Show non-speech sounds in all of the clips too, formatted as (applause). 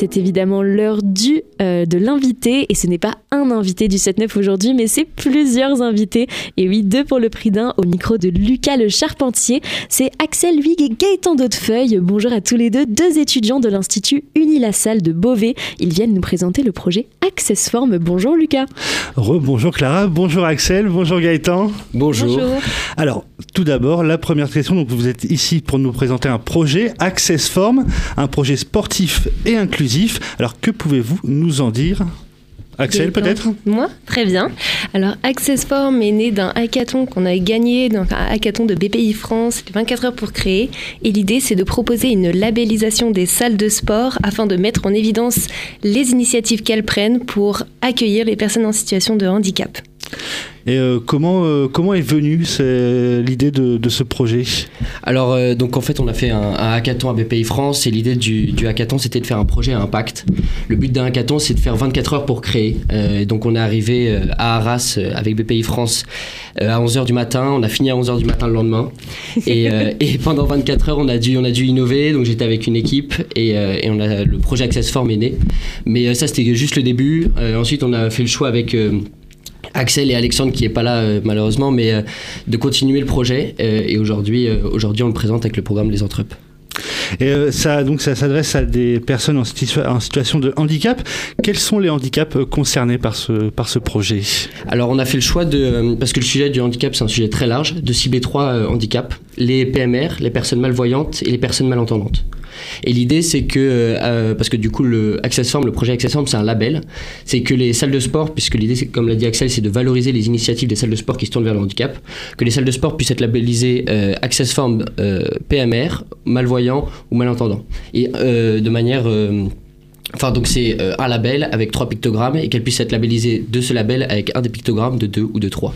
C'est évidemment l'heure du euh, de l'invité et ce n'est pas un invité du 7-9 aujourd'hui mais c'est plusieurs invités. Et oui deux pour le prix d'un au micro de Lucas le Charpentier. C'est Axel Huyghe et Gaëtan Daudefeuille bonjour à tous les deux deux étudiants de l'Institut Unilassal de Beauvais. Ils viennent nous présenter le projet Accessform. Bonjour Lucas. Bonjour Clara. Bonjour Axel. Bonjour Gaëtan. Bonjour, alors tout d'abord la première question. Donc vous êtes ici pour nous présenter un projet Accessform un projet sportif et inclusif alors que pouvez-vous nous en dire Axel, peut-être Moi Très bien. Alors, AccessForm est né d'un hackathon qu'on a gagné, donc un hackathon de BPI France, 24 heures pour créer. Et l'idée, c'est de proposer une labellisation des salles de sport afin de mettre en évidence les initiatives qu'elles prennent pour accueillir les personnes en situation de handicap. Et euh, comment, euh, comment est venue l'idée de, de, ce projet? Alors, euh, donc en fait, on a fait un, hackathon à BPI France et l'idée du, du, hackathon, c'était de faire un projet à impact. Le but d'un hackathon, c'est de faire 24 heures pour créer. donc, on est arrivé à Arras avec BPI France à 11h du matin. On a fini à 11h du matin le lendemain. (laughs) Et, et, pendant 24 heures, on a dû, on a dû innover. Donc, j'étais avec une équipe et, et, on a, le projet Accessform est né. Mais ça, c'était juste le début. ensuite, on a fait le choix avec Axel et Alexandre qui est pas là euh, malheureusement, mais euh, de continuer le projet. Euh, et aujourd'hui, aujourd'hui, on le présente avec le programme Les Entrepes. Et ça, donc, ça s'adresse à des personnes en, en, situation de handicap. Quels sont les handicaps concernés par ce, par ce projet? Alors, on a fait le choix de, parce que le sujet du handicap, c'est un sujet très large, de cibler trois handicaps les PMR, les personnes malvoyantes et les personnes malentendantes. Et l'idée, c'est que, euh, parce que du coup, le Accessform, le projet Accessform, c'est un label, c'est que les salles de sport, puisque l'idée, comme l'a dit Axel, c'est de valoriser les initiatives des salles de sport qui se tournent vers le handicap, que les salles de sport puissent être labellisées euh, Accessform euh, PMR, malvoyant ou malentendant. Et de manière Enfin, donc c'est euh, un label avec trois pictogrammes et qu'elle puisse être labellisée de ce label avec un des pictogrammes de deux ou de trois.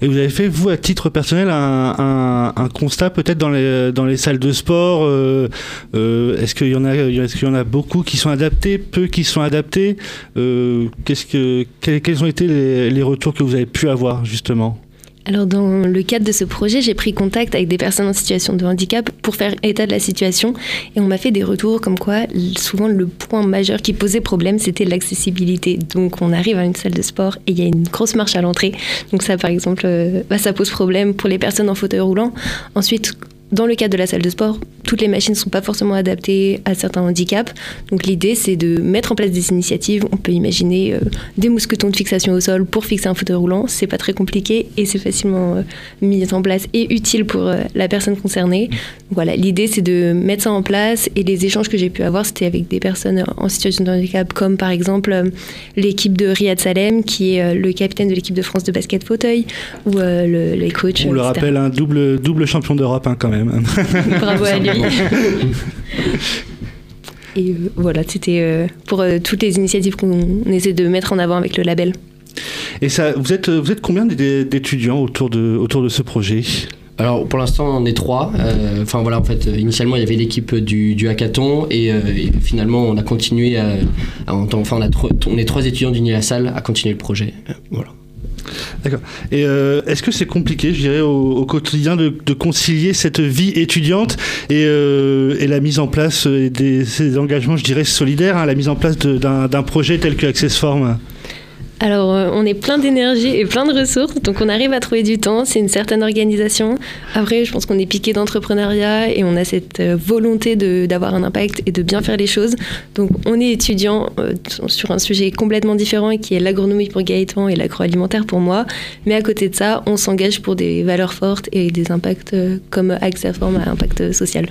Et vous avez fait, vous, à titre personnel, un, constat peut-être dans les, dans les salles de sport euh, euh, Est-ce qu'il y, en a, est qu'il y en a beaucoup qui sont adaptés, peu qui sont adaptés qu'est-ce que, quels, ont été les retours que vous avez pu avoir, justement? Alors dans le cadre de ce projet, j'ai pris contact avec des personnes en situation de handicap pour faire état de la situation et on m'a fait des retours comme quoi souvent le point majeur qui posait problème c'était l'accessibilité. Donc on arrive à une salle de sport et il y a une grosse marche à l'entrée. Donc ça par exemple, euh, bah, ça pose problème pour les personnes en fauteuil roulant. Ensuite, dans le cadre de la salle de sport, toutes les machines ne sont pas forcément adaptées à certains handicaps. Donc l'idée, c'est de mettre en place des initiatives. On peut imaginer euh, des mousquetons de fixation au sol pour fixer un fauteuil roulant. C'est pas très compliqué et c'est facilement euh, mis en place et utile pour euh, la personne concernée. voilà, l'idée, c'est de mettre ça en place et les échanges que j'ai pu avoir, c'était avec des personnes en situation de handicap, comme par exemple l'équipe de Riyad Salem, qui est le capitaine de l'équipe de France de basket fauteuil, ou le, les coachs. On le rappelle, un double, double champion d'Europe hein, quand même. (laughs) Bravo à lui. (laughs) Et euh, voilà, c'était euh, pour euh, toutes les initiatives qu'on essaie de mettre en avant avec le label. Et ça, vous êtes, vous êtes combien d'étudiants autour de, autour de ce projet? Alors pour l'instant on est trois. Enfin voilà en fait initialement il y avait l'équipe du, du, hackathon et, finalement on a continué à, enfin on, a on est trois étudiants d'Unilassal à continuer le projet. voilà. D'accord. Et euh, est-ce que c'est compliqué, je dirais, au, quotidien de, concilier cette vie étudiante et, euh, la mise en place des ces engagements, je dirais, solidaires, hein, la mise en place d'un projet tel que Accessform alors, euh, on est plein d'énergie et plein de ressources, donc on arrive à trouver du temps. C'est une certaine organisation. Après, je pense qu'on est piqué d'entrepreneuriat et on a cette euh, volonté d'avoir un impact et de bien faire les choses. Donc, on est étudiant euh, sur un sujet complètement différent qui est l'agronomie pour Gaëtan et l'agroalimentaire pour moi. Mais à côté de ça, on s'engage pour des valeurs fortes et des impacts comme Axaform à impact social.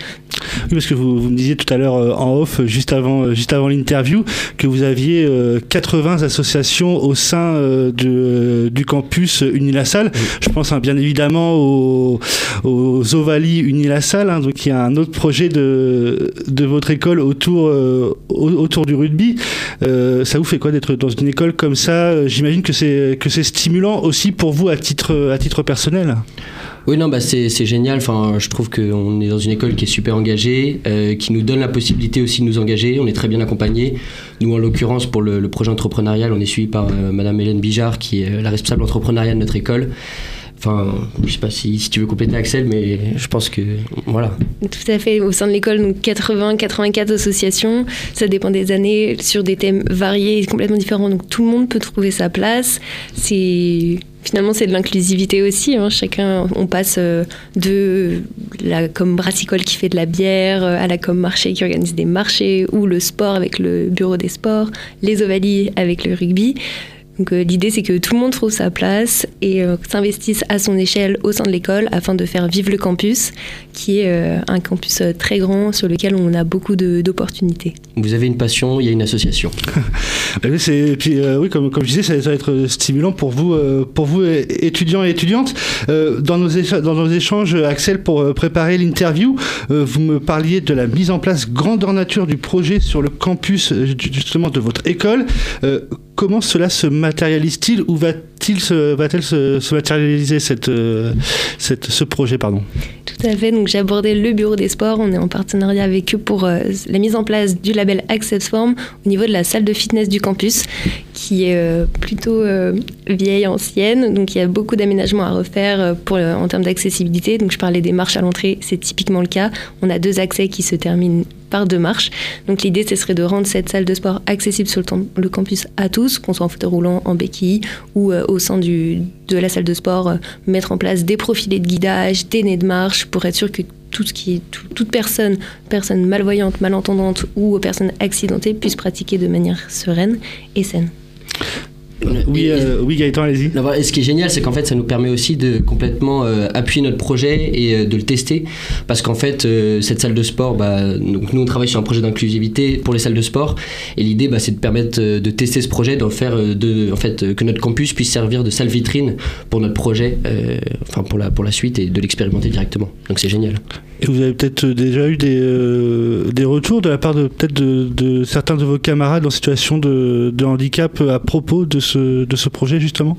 Oui, parce que vous, vous me disiez tout à l'heure en off, juste avant, juste avant l'interview, que vous aviez 80 associations au sein euh, euh, du campus Unilassal. Je pense hein, bien évidemment aux, aux Ovalie Unilassal, hein, donc il y a un autre projet de, de votre école autour, euh, autour du rugby. ça vous fait quoi d'être dans une école comme ça? J'imagine que c'est que c'est stimulant aussi pour vous à titre, à titre personnel. Oui, non, bah c'est génial. Enfin, je trouve qu'on est dans une école qui est super engagée, euh, qui nous donne la possibilité aussi de nous engager. On est très bien accompagnés. Nous, en l'occurrence, pour le, projet entrepreneurial, on est suivi par euh, Madame Hélène Bijard, qui est la responsable entrepreneuriale de notre école. Enfin, je sais pas si, si, tu veux compléter Axel, mais je pense que voilà. Tout à fait. Au sein de l'école, donc 80, 84 associations. Ça dépend des années, sur des thèmes variés et complètement différents. Donc tout le monde peut trouver sa place. C'est finalement c'est de l'inclusivité aussi. Hein. Chacun, on passe euh, de la com brassicole qui fait de la bière euh, à la com marché qui organise des marchés ou le sport avec le bureau des sports, les ovalies avec le rugby. Donc euh, l'idée c'est que tout le monde trouve sa place et euh, s'investisse à son échelle au sein de l'école afin de faire vivre le campus, qui est euh, un campus très grand sur lequel on a beaucoup d'opportunités. Vous avez une passion, il y a une association. (laughs) et puis oui, comme, comme je disais, ça, va être stimulant pour vous, pour vous étudiants et étudiantes. dans, nos dans nos échanges, Axel, pour préparer l'interview, vous me parliez de la mise en place grandeur nature du projet sur le campus justement de votre école comment cela se matérialise-t-il ou va-t-il se, va-t-elle se, matérialiser euh, cette, ce projet pardon? Tout à fait. Donc j'ai abordé le bureau des sports. On est en partenariat avec eux pour euh, la mise en place du label Access Form au niveau de la salle de fitness du campus, qui est euh, plutôt vieille, ancienne. Donc il y a beaucoup d'aménagements à refaire en termes d'accessibilité. Donc je parlais des marches à l'entrée, c'est typiquement le cas. On a deux accès qui se terminent par deux. Donc l'idée, ce serait de rendre cette salle de sport accessible sur le, campus à tous, qu'on soit en fauteuil roulant, en béquille ou euh, au sein de la salle de sport, euh, mettre en place des profilés de guidage, des nez de marche pour être sûr que toute personne, personne malvoyante, malentendante ou personne accidentée puisse pratiquer de manière sereine et saine. Oui, euh, oui Gaëtan, allez-y. Et ce qui est génial, c'est qu'en fait, ça nous permet aussi de complètement euh, appuyer notre projet et euh, de le tester. Parce qu'en fait, cette salle de sport, bah, donc nous, on travaille sur un projet d'inclusivité pour les salles de sport. Et l'idée, bah, c'est de permettre de tester ce projet, d'en faire, de, en fait, que notre campus puisse servir de salle vitrine pour notre projet, enfin pour la, pour la suite et de l'expérimenter directement. Donc c'est génial. Et vous avez peut-être déjà eu des, des retours de la part de peut-être de, de, certains de vos camarades en situation de, de handicap à propos de ce de ce projet justement?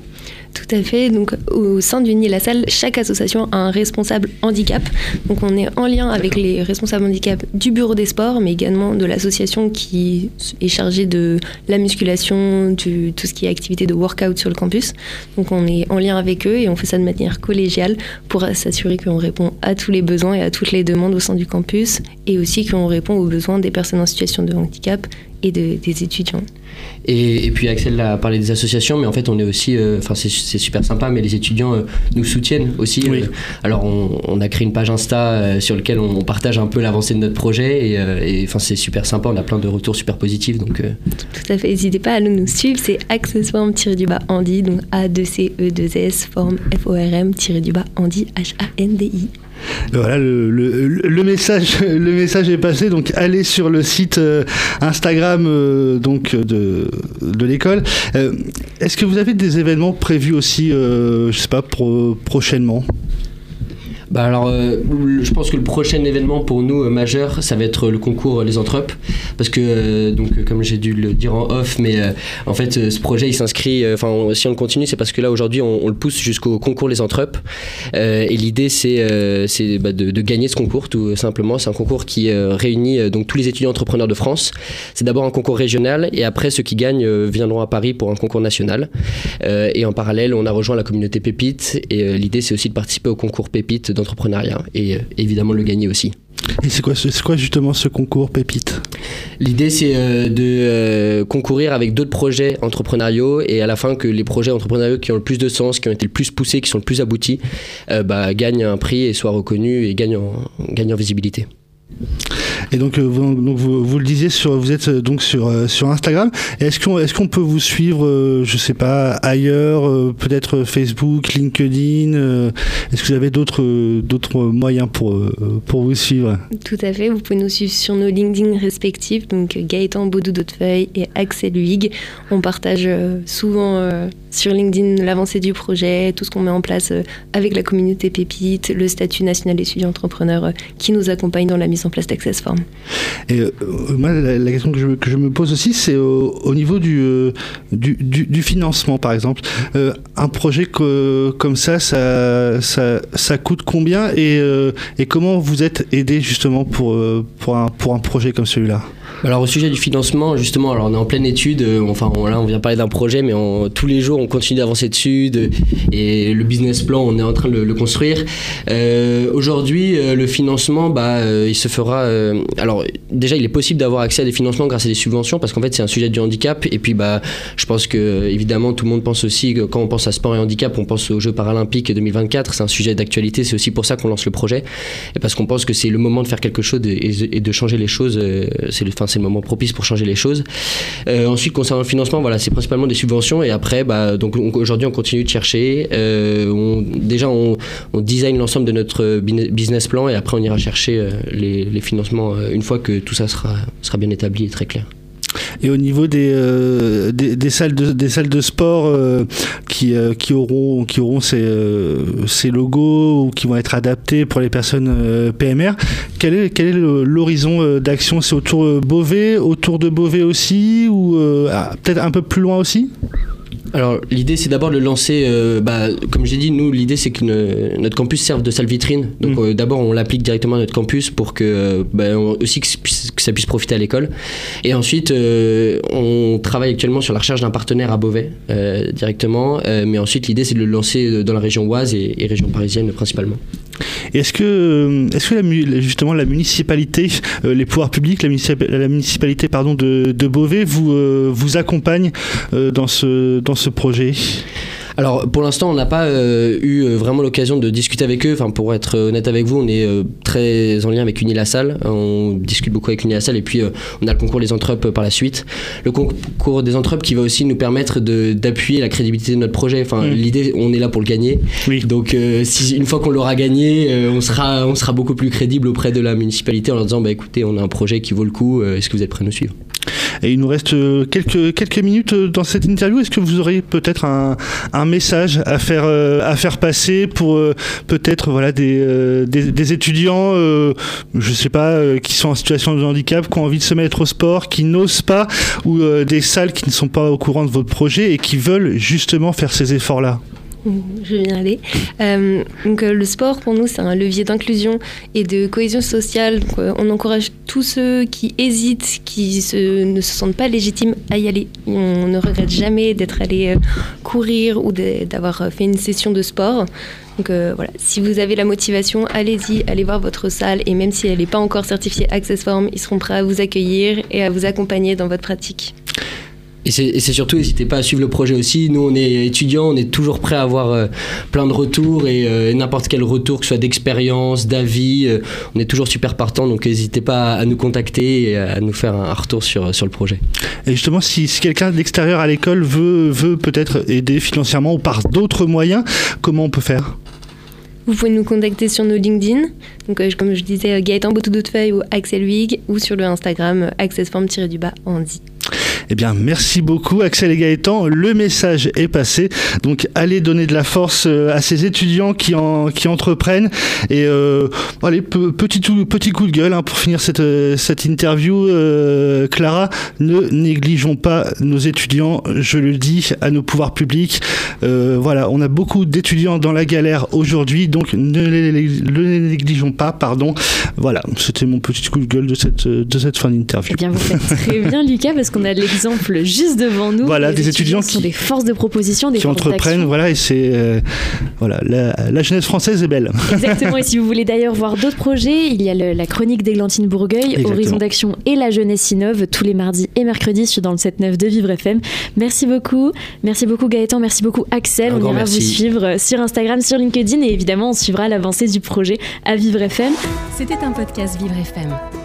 Tout à fait. Donc, au sein du Nid La Salle, chaque association a un responsable handicap. Donc, on est en lien avec les responsables handicap du bureau des sports, mais également de l'association qui est chargée de la musculation, du, tout ce qui est activité de workout sur le campus. Donc, on est en lien avec eux et on fait ça de manière collégiale pour s'assurer qu'on répond à tous les besoins et à toutes les demandes au sein du campus et aussi qu'on répond aux besoins des personnes en situation de handicap et des étudiants. Et, puis Axel a parlé des associations, mais en fait on est aussi, euh, enfin c'est super sympa, mais les étudiants euh, nous soutiennent aussi. Euh. alors on, a créé une page Insta sur laquelle on, partage un peu l'avancée de notre projet et enfin c'est super sympa, on a plein de retours super positifs. Donc, Tout à fait, n'hésitez pas à nous, suivre, c'est accessoirement-du-bas Andy, donc A2C-E-2-S, forme F-O-R-M-du-bas Andy, H-A-N-D-I. Voilà, le, le, message, (laughs) le message est passé. Donc, allez sur le site euh, Instagram euh, donc de, l'école. Euh, est-ce que vous avez des événements prévus aussi, je sais pas, prochainement? Bah alors, euh, je pense que le prochain événement pour nous euh, majeur, ça va être le concours Les Entrepes, parce que euh, donc comme j'ai dû le dire en off, mais en fait ce projet il s'inscrit, enfin si on le continue, c'est parce que là aujourd'hui on, le pousse jusqu'au concours Les Entrepes, et l'idée c'est c'est bah, de, de, gagner ce concours tout simplement. C'est un concours qui réunit donc tous les étudiants entrepreneurs de France. C'est d'abord un concours régional, et après ceux qui gagnent viendront à Paris pour un concours national. et en parallèle, on a rejoint la communauté Pépite, et l'idée c'est aussi de participer au concours Pépite d'entrepreneuriat et euh, évidemment le gagner aussi. Et c'est quoi, c'est quoi justement ce concours Pépite? L'idée c'est euh, de euh, concourir avec d'autres projets entrepreneuriaux et à la fin que les projets entrepreneuriaux qui ont le plus de sens, qui ont été le plus poussés, qui sont le plus aboutis, bah, gagnent un prix et soient reconnus et gagnent gagnent en visibilité. Et donc, euh, vous, donc vous, le disiez, sur, vous êtes euh, donc sur, euh, sur Instagram. Est-ce qu'on est peut vous suivre, je sais pas, ailleurs, peut-être Facebook, LinkedIn Est-ce que vous avez d'autres moyens pour, pour vous suivre? Tout à fait. Vous pouvez nous suivre sur nos LinkedIn respectifs, donc Gaëtan Baudou d'Hautefeuille et Axel Huyghe. On partage souvent sur LinkedIn l'avancée du projet, tout ce qu'on met en place avec la communauté Pépite, le statut national d'étudiant entrepreneur qui nous accompagne dans la mise en place d'Access Form. Et euh, moi, la, question que je, me pose aussi, c'est au, au niveau du, euh, du, du, du financement, par exemple. Euh, un projet comme ça, ça, ça, ça coûte combien et, et comment vous êtes aidé justement pour, pour, un, pour un projet comme celui-là? Alors au sujet du financement, justement, alors on est en pleine étude. euh, enfin on- là, on vient parler d'un projet, mais tous les jours on continue d'avancer dessus. de- et le business plan, on est en train de le, construire. Euh, Aujourd'hui, euh, le financement, bah, il se fera. alors déjà, il est possible d'avoir accès à des financements grâce à des subventions, parce qu'en fait c'est un sujet du handicap. Et puis bah, je pense que évidemment tout le monde pense aussi que quand on pense à sport et handicap, on pense aux Jeux paralympiques 2024. C'est un sujet d'actualité. C'est aussi pour ça qu'on lance le projet, et parce qu'on pense que c'est le moment de faire quelque chose et, de changer les choses. C'est le, enfin, c'est le moment propice pour changer les choses. Euh, ensuite, concernant le financement, voilà, c'est principalement des subventions. Et après, bah, donc on- aujourd'hui, on continue de chercher. Euh, déjà, on, design l'ensemble de notre business plan, et après, on ira chercher euh, les, financements une fois que tout ça sera bien établi et très clair. Et au niveau des, euh, des, des salles de, des salles de sport euh, qui, euh, qui auront, qui auront ces, ces logos ou qui vont être adaptés pour les personnes PMR, quel est, quel est l'horizon d'action? C'est autour de Beauvais, autour de Beauvais aussi ou ah, peut-être un peu plus loin aussi? Alors l'idée c'est d'abord de le lancer, euh, bah, comme j'ai dit, nous l'idée c'est que ne- notre campus serve de salle vitrine. Donc Mm. euh, d'abord on l'applique directement à notre campus pour que euh, bah, on- aussi que, ça puisse- que ça puisse profiter à l'école. Et ensuite euh, on travaille actuellement sur la recherche d'un partenaire à Beauvais euh, directement. Euh, mais ensuite l'idée c'est de le lancer dans la région Oise et, et région parisienne principalement. Et Est-ce que, euh, est-ce que la, justement la municipalité, euh, les pouvoirs publics, la, municipa- la municipalité de, Beauvais vous, euh, vous accompagne dans ce projet? Alors pour l'instant on n'a pas euh, eu euh, vraiment l'occasion de discuter avec eux. Enfin pour être honnête avec vous, on est euh, très en lien avec Unilassal. On discute beaucoup avec Unilassal et puis euh, on a le concours des entrepes par la suite. Le concours des entrepes qui va aussi nous permettre d'appuyer la crédibilité de notre projet. Enfin Mm. l'idée on est là pour le gagner. Oui. Donc euh, si une fois qu'on l'aura gagné, euh, on sera on sera beaucoup plus crédible auprès de la municipalité en leur disant bah écoutez on a un projet qui vaut le coup. euh, Est-ce que vous êtes prêts à nous suivre? Et il nous reste euh, quelques, quelques minutes euh, dans cette interview. Est-ce que vous auriez peut-être un, un message à faire, euh, passer pour euh, peut-être voilà, des, euh, étudiants, je sais pas, qui sont en situation de handicap, qui ont envie de se mettre au sport, qui n'osent pas, ou des salles qui ne sont pas au courant de votre projet et qui veulent justement faire ces efforts-là (laughs) Je viens aller. Euh, donc, euh, le sport, pour nous, c'est un levier d'inclusion et de cohésion sociale. Euh, on encourage tous ceux qui hésitent, qui ne se sentent pas légitimes à y aller. On ne regrette jamais d'être allé courir ou d'avoir fait une session de sport. Donc voilà, si vous avez la motivation, allez-y, allez voir votre salle et même si elle n'est pas encore certifiée Access Form, ils seront prêts à vous accueillir et à vous accompagner dans votre pratique. Et c'est et surtout, n'hésitez pas à suivre le projet aussi. Nous, on est étudiants, on est toujours prêts à avoir euh, plein de retours et euh, n'importe quel retour, que ce soit d'expérience, d'avis, euh, on est toujours super partant. Donc, n'hésitez pas à nous contacter et à nous faire un retour sur, sur le projet. Et justement, si, si quelqu'un de l'extérieur à l'école veut, veut peut-être aider financièrement ou par d'autres moyens, comment on peut faire? Vous pouvez nous contacter sur nos LinkedIn, donc euh, comme je disais Gaëtan Botoudotefeuille ou Axel Wig, ou sur le Instagram accessform-du-bas Andy. Eh bien, merci beaucoup, Axel et Gaëtan. Le message est passé. Donc, allez donner de la force euh, à ces étudiants qui, en, qui entreprennent. Et euh, allez, pe- petit, petit coup de gueule hein, pour finir cette, euh, interview. euh, Clara, ne négligeons pas nos étudiants. Je le dis à nos pouvoirs publics. Euh, voilà, on a beaucoup d'étudiants dans la galère aujourd'hui. Donc, ne les, négligeons pas. Pardon. Voilà, c'était mon petit coup de gueule de cette, de cette fin d'interview. Eh bien, vous faites très bien, Lucas, parce qu'on a l'exemple juste devant nous. Voilà, des étudiants sont qui- des forces de proposition, des qui entreprennent, voilà, et c'est euh, voilà, la, la jeunesse française est belle. Exactement. Et si vous voulez d'ailleurs voir d'autres projets, il y a le- la chronique d'Églantine Bourgueil, Exactement. Horizon d'action et la jeunesse innove tous les mardis et mercredis sur dans le 7-9 de Vivre FM. Merci beaucoup. Merci beaucoup Gaëtan, merci beaucoup Axel. Un on ira merci. vous suivre sur Instagram, sur LinkedIn et évidemment on suivra l'avancée du projet à Vivre FM. C'était un podcast Vivre FM.